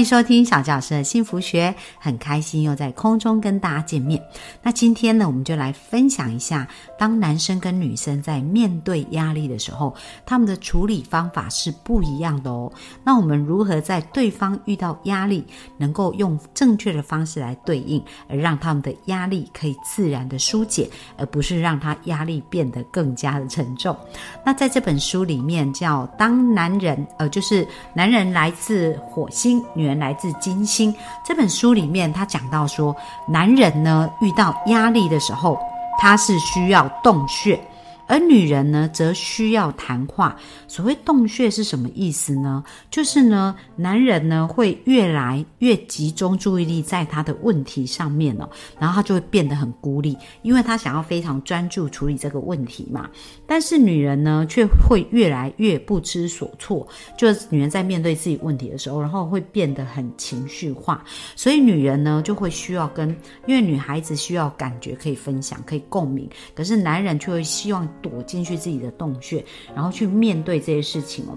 迎收听小教师的幸福学，很开心又在空中跟大家见面。那今天呢，我们就来分享一下，当男生跟女生在面对压力的时候，他们的处理方法是不一样的哦。那我们如何在对方遇到压力，能够用正确的方式来对应，而让他们的压力可以自然的疏解，而不是让他压力变得更加的沉重。那在这本书里面叫《当男人》，呃，就是男人来自火星。女人来自金星这本书里面，他讲到说，男人呢遇到压力的时候，他是需要洞穴。而女人呢，则需要谈话。所谓洞穴是什么意思呢？就是呢，男人呢会越来越集中注意力在他的问题上面哦，然后他就会变得很孤立，因为他想要非常专注处理这个问题嘛。但是女人呢，却会越来越不知所措。就是女人在面对自己问题的时候，然后会变得很情绪化。所以女人呢，就会需要跟，因为女孩子需要感觉可以分享，可以共鸣。可是男人却会希望。躲进去自己的洞穴，然后去面对这些事情哦。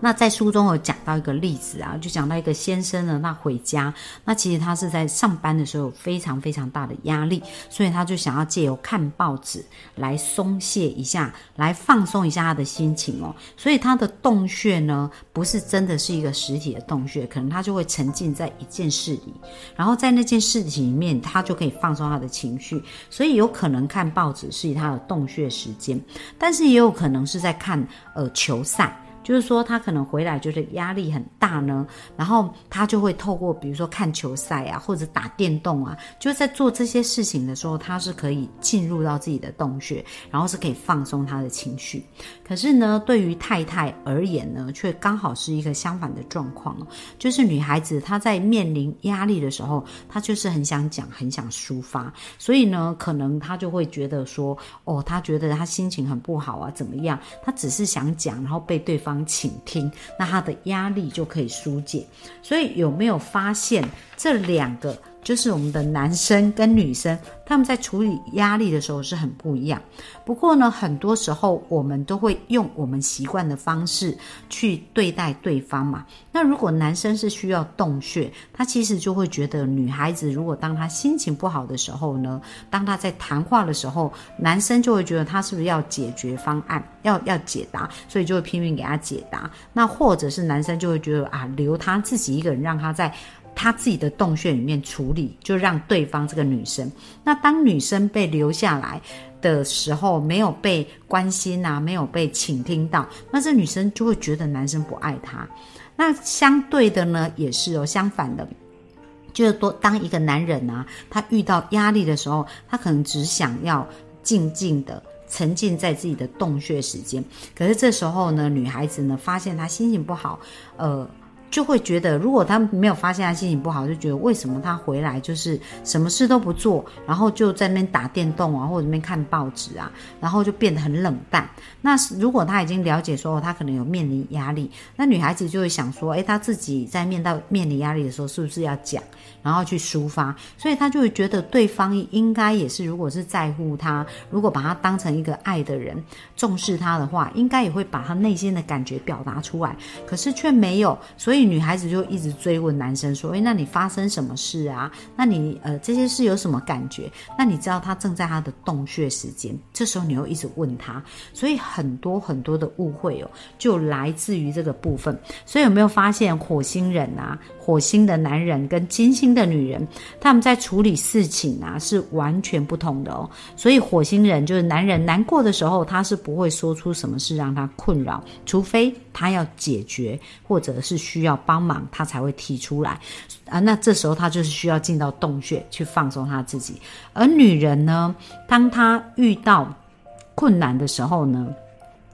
那在书中有讲到一个例子啊，就讲到一个先生呢，那回家，那其实他是在上班的时候有非常非常大的压力，所以他就想要借由看报纸来松懈一下，来放松一下他的心情哦。所以他的洞穴呢，不是真的是一个实体的洞穴，可能他就会沉浸在一件事里，然后在那件事情里面，他就可以放松他的情绪。所以有可能看报纸是以他的洞穴时间，但是也有可能是在看呃球赛。就是说，他可能回来就是压力很大呢，然后他就会透过比如说看球赛啊，或者打电动啊，就在做这些事情的时候，他是可以进入到自己的洞穴，然后是可以放松他的情绪。可是呢，对于太太而言呢，却刚好是一个相反的状况就是女孩子她在面临压力的时候，她就是很想讲，很想抒发，所以呢，可能她就会觉得说，哦，她觉得她心情很不好啊，怎么样？她只是想讲，然后被对方。倾听，那他的压力就可以疏解。所以有没有发现这两个？就是我们的男生跟女生，他们在处理压力的时候是很不一样。不过呢，很多时候我们都会用我们习惯的方式去对待对方嘛。那如果男生是需要洞穴，他其实就会觉得女孩子如果当他心情不好的时候呢，当他在谈话的时候，男生就会觉得他是不是要解决方案，要要解答，所以就会拼命给他解答。那或者是男生就会觉得啊，留他自己一个人，让他在。他自己的洞穴里面处理，就让对方这个女生。那当女生被留下来的时候，没有被关心啊，没有被倾听到，那这女生就会觉得男生不爱她。那相对的呢，也是哦，相反的，就是多当一个男人啊，他遇到压力的时候，他可能只想要静静的沉浸在自己的洞穴时间。可是这时候呢，女孩子呢，发现她心情不好，呃。就会觉得，如果他没有发现他心情不好，就觉得为什么他回来就是什么事都不做，然后就在那边打电动啊，或者那边看报纸啊，然后就变得很冷淡。那如果他已经了解说他可能有面临压力，那女孩子就会想说，哎，他自己在面到面临压力的时候，是不是要讲，然后去抒发？所以他就会觉得对方应该也是，如果是在乎他，如果把他当成一个爱的人，重视他的话，应该也会把他内心的感觉表达出来。可是却没有，所以。女孩子就一直追问男生说：“诶，那你发生什么事啊？那你呃这些事有什么感觉？那你知道他正在他的洞穴时间，这时候你又一直问他，所以很多很多的误会哦，就来自于这个部分。所以有没有发现火星人啊，火星的男人跟金星的女人，他们在处理事情啊是完全不同的哦。所以火星人就是男人难过的时候，他是不会说出什么事让他困扰，除非他要解决或者是需要。帮忙，他才会提出来啊。那这时候他就是需要进到洞穴去放松他自己。而女人呢，当她遇到困难的时候呢？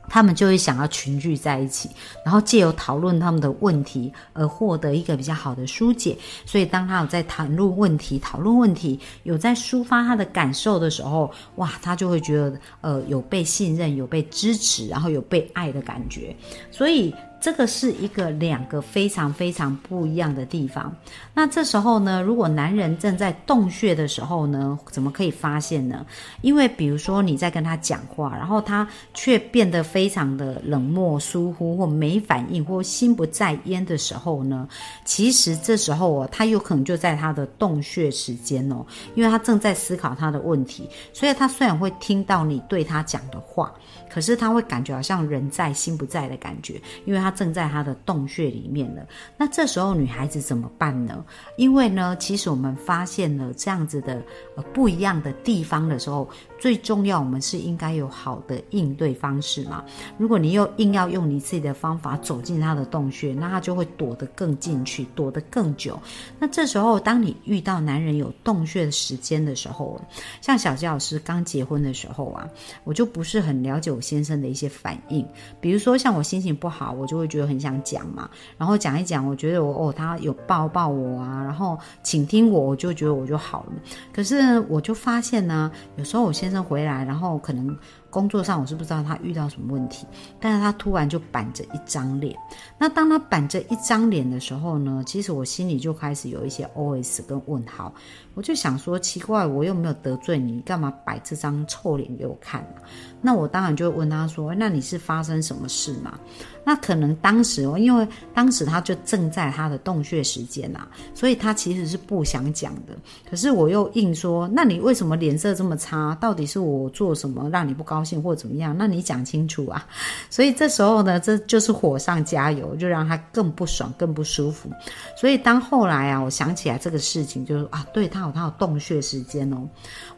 他们就会想要群聚在一起，然后借由讨论他们的问题而获得一个比较好的疏解。所以，当他有在谈论问题、讨论问题、有在抒发他的感受的时候，哇，他就会觉得呃有被信任、有被支持，然后有被爱的感觉。所以。这个是一个两个非常非常不一样的地方。那这时候呢，如果男人正在洞穴的时候呢，怎么可以发现呢？因为比如说你在跟他讲话，然后他却变得非常的冷漠、疏忽或没反应或心不在焉的时候呢，其实这时候哦，他有可能就在他的洞穴时间哦，因为他正在思考他的问题，所以他虽然会听到你对他讲的话。可是他会感觉好像人在心不在的感觉，因为他正在他的洞穴里面了。那这时候女孩子怎么办呢？因为呢，其实我们发现了这样子的呃不一样的地方的时候。最重要，我们是应该有好的应对方式嘛。如果你又硬要用你自己的方法走进他的洞穴，那他就会躲得更进去，躲得更久。那这时候，当你遇到男人有洞穴的时间的时候，像小杰老师刚结婚的时候啊，我就不是很了解我先生的一些反应。比如说，像我心情不好，我就就觉得很想讲嘛，然后讲一讲，我觉得我哦，他有抱抱我啊，然后倾听我，我就觉得我就好了。可是我就发现呢，有时候我先生。回来，然后可能。工作上我是不知道他遇到什么问题，但是他突然就板着一张脸。那当他板着一张脸的时候呢，其实我心里就开始有一些 OS 跟问号。我就想说，奇怪，我又没有得罪你，干嘛摆这张臭脸给我看啊？那我当然就会问他说：“那你是发生什么事吗？”那可能当时哦，因为当时他就正在他的洞穴时间呐，所以他其实是不想讲的。可是我又硬说：“那你为什么脸色这么差？到底是我做什么让你不高兴？”或怎么样？那你讲清楚啊！所以这时候呢，这就是火上加油，就让他更不爽、更不舒服。所以当后来啊，我想起来这个事情，就是啊，对他有他有洞穴时间哦，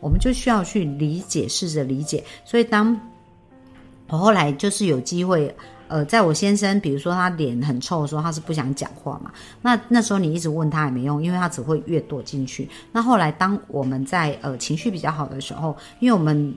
我们就需要去理解，试着理解。所以当我后来就是有机会，呃，在我先生比如说他脸很臭的时候，他是不想讲话嘛。那那时候你一直问他也没用，因为他只会越躲进去。那后来当我们在呃情绪比较好的时候，因为我们。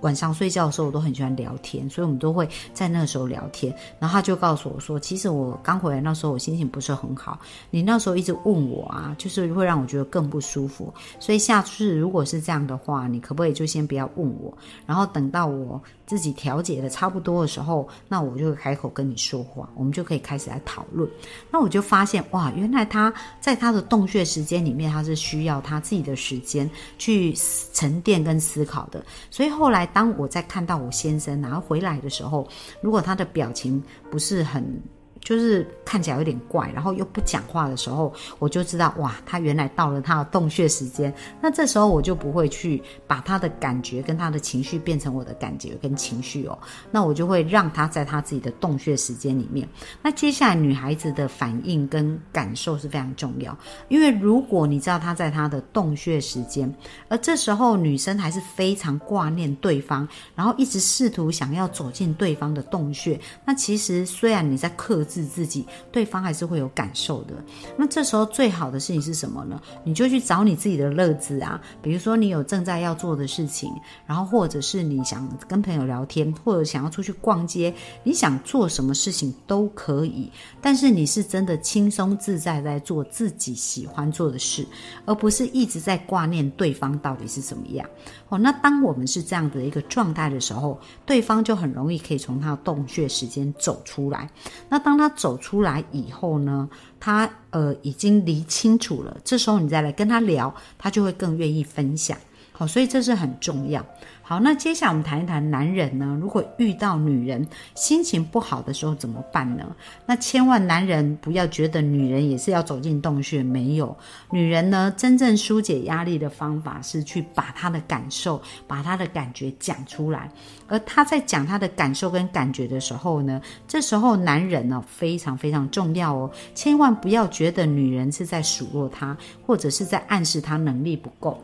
晚上睡觉的时候，我都很喜欢聊天，所以我们都会在那个时候聊天。然后他就告诉我说：“其实我刚回来那时候，我心情不是很好。你那时候一直问我啊，就是会让我觉得更不舒服。所以下次如果是这样的话，你可不可以就先不要问我？然后等到我自己调节的差不多的时候，那我就开口跟你说话，我们就可以开始来讨论。那我就发现哇，原来他在他的洞穴时间里面，他是需要他自己的时间去沉淀跟思考的。所以后来。当我在看到我先生然后回来的时候，如果他的表情不是很。就是看起来有点怪，然后又不讲话的时候，我就知道哇，他原来到了他的洞穴时间。那这时候我就不会去把他的感觉跟他的情绪变成我的感觉跟情绪哦，那我就会让他在他自己的洞穴时间里面。那接下来女孩子的反应跟感受是非常重要，因为如果你知道他在他的洞穴时间，而这时候女生还是非常挂念对方，然后一直试图想要走进对方的洞穴，那其实虽然你在克制。自己，对方还是会有感受的。那这时候最好的事情是什么呢？你就去找你自己的乐子啊，比如说你有正在要做的事情，然后或者是你想跟朋友聊天，或者想要出去逛街，你想做什么事情都可以。但是你是真的轻松自在在做自己喜欢做的事，而不是一直在挂念对方到底是怎么样。哦，那当我们是这样的一个状态的时候，对方就很容易可以从他的洞穴时间走出来。那当他走出来以后呢，他呃已经理清楚了，这时候你再来跟他聊，他就会更愿意分享。好，所以这是很重要。好，那接下来我们谈一谈男人呢？如果遇到女人心情不好的时候怎么办呢？那千万男人不要觉得女人也是要走进洞穴，没有。女人呢，真正疏解压力的方法是去把她的感受、把她的感觉讲出来。而她在讲她的感受跟感觉的时候呢，这时候男人呢非常非常重要哦，千万不要觉得女人是在数落他，或者是在暗示他能力不够。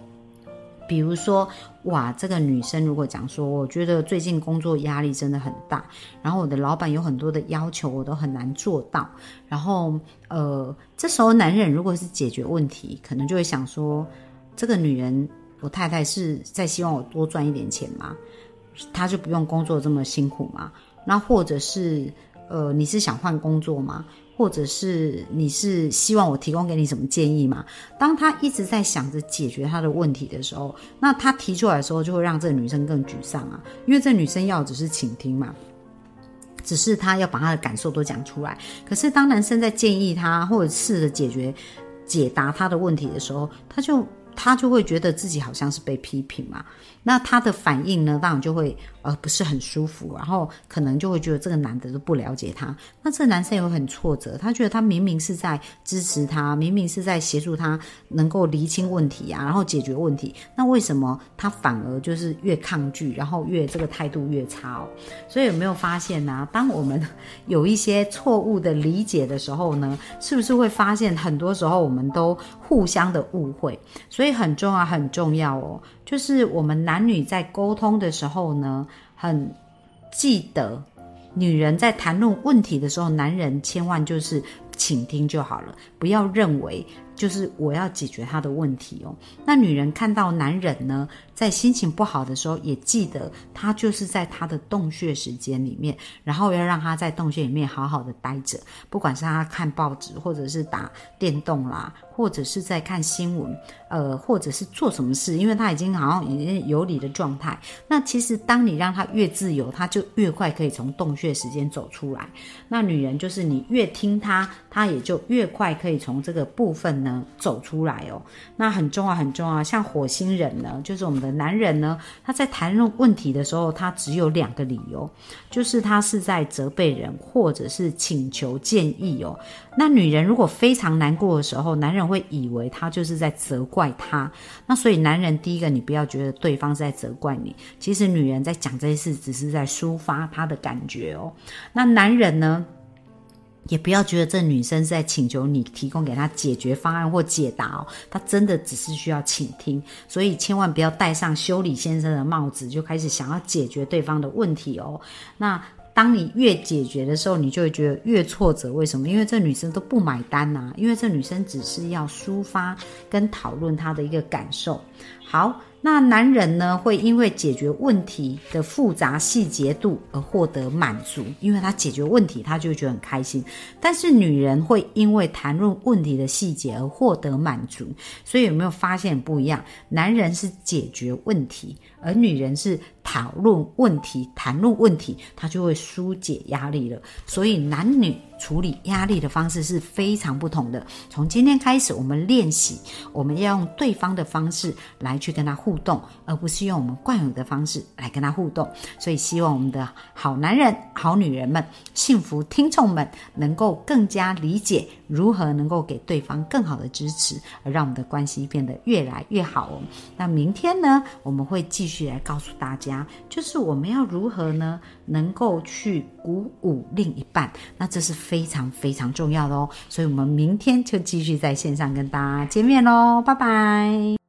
比如说，哇，这个女生如果讲说，我觉得最近工作压力真的很大，然后我的老板有很多的要求，我都很难做到。然后，呃，这时候男人如果是解决问题，可能就会想说，这个女人，我太太是在希望我多赚一点钱吗？她就不用工作这么辛苦吗？那或者是，呃，你是想换工作吗？或者是你是希望我提供给你什么建议吗？当他一直在想着解决他的问题的时候，那他提出来的时候，就会让这个女生更沮丧啊，因为这女生要只是倾听嘛。只是他要把他的感受都讲出来。可是当男生在建议他或者试着解决、解答他的问题的时候，他就他就会觉得自己好像是被批评嘛。那他的反应呢，当然就会。呃不是很舒服，然后可能就会觉得这个男的都不了解他，那这个男生也会很挫折。他觉得他明明是在支持他，明明是在协助他能够厘清问题啊，然后解决问题，那为什么他反而就是越抗拒，然后越这个态度越差哦？所以有没有发现呢？当我们有一些错误的理解的时候呢，是不是会发现很多时候我们都互相的误会？所以所以很重要，很重要哦。就是我们男女在沟通的时候呢，很记得，女人在谈论问题的时候，男人千万就是倾听就好了，不要认为。就是我要解决他的问题哦。那女人看到男人呢，在心情不好的时候，也记得他就是在他的洞穴时间里面，然后要让他在洞穴里面好好的待着，不管是他看报纸，或者是打电动啦，或者是在看新闻，呃，或者是做什么事，因为他已经好像已经有理的状态。那其实当你让他越自由，他就越快可以从洞穴时间走出来。那女人就是你越听他，他也就越快可以从这个部分。呢走出来哦，那很重要很重要。像火星人呢，就是我们的男人呢，他在谈论问题的时候，他只有两个理由，就是他是在责备人，或者是请求建议哦。那女人如果非常难过的时候，男人会以为他就是在责怪他。那所以男人第一个，你不要觉得对方是在责怪你，其实女人在讲这些事，只是在抒发她的感觉哦。那男人呢？也不要觉得这女生是在请求你提供给她解决方案或解答哦，她真的只是需要倾听，所以千万不要戴上修理先生的帽子，就开始想要解决对方的问题哦。那当你越解决的时候，你就会觉得越挫折。为什么？因为这女生都不买单呐，因为这女生只是要抒发跟讨论她的一个感受。好。那男人呢，会因为解决问题的复杂细节度而获得满足，因为他解决问题，他就觉得很开心。但是女人会因为谈论问题的细节而获得满足，所以有没有发现不一样？男人是解决问题，而女人是讨论问题、谈论问题，他就会疏解压力了。所以男女。处理压力的方式是非常不同的。从今天开始，我们练习，我们要用对方的方式来去跟他互动，而不是用我们惯有的方式来跟他互动。所以，希望我们的好男人、好女人们、幸福听众们，能够更加理解如何能够给对方更好的支持，而让我们的关系变得越来越好哦。那明天呢，我们会继续来告诉大家，就是我们要如何呢，能够去鼓舞另一半。那这是。非常非常重要的哦，所以我们明天就继续在线上跟大家见面喽，拜拜。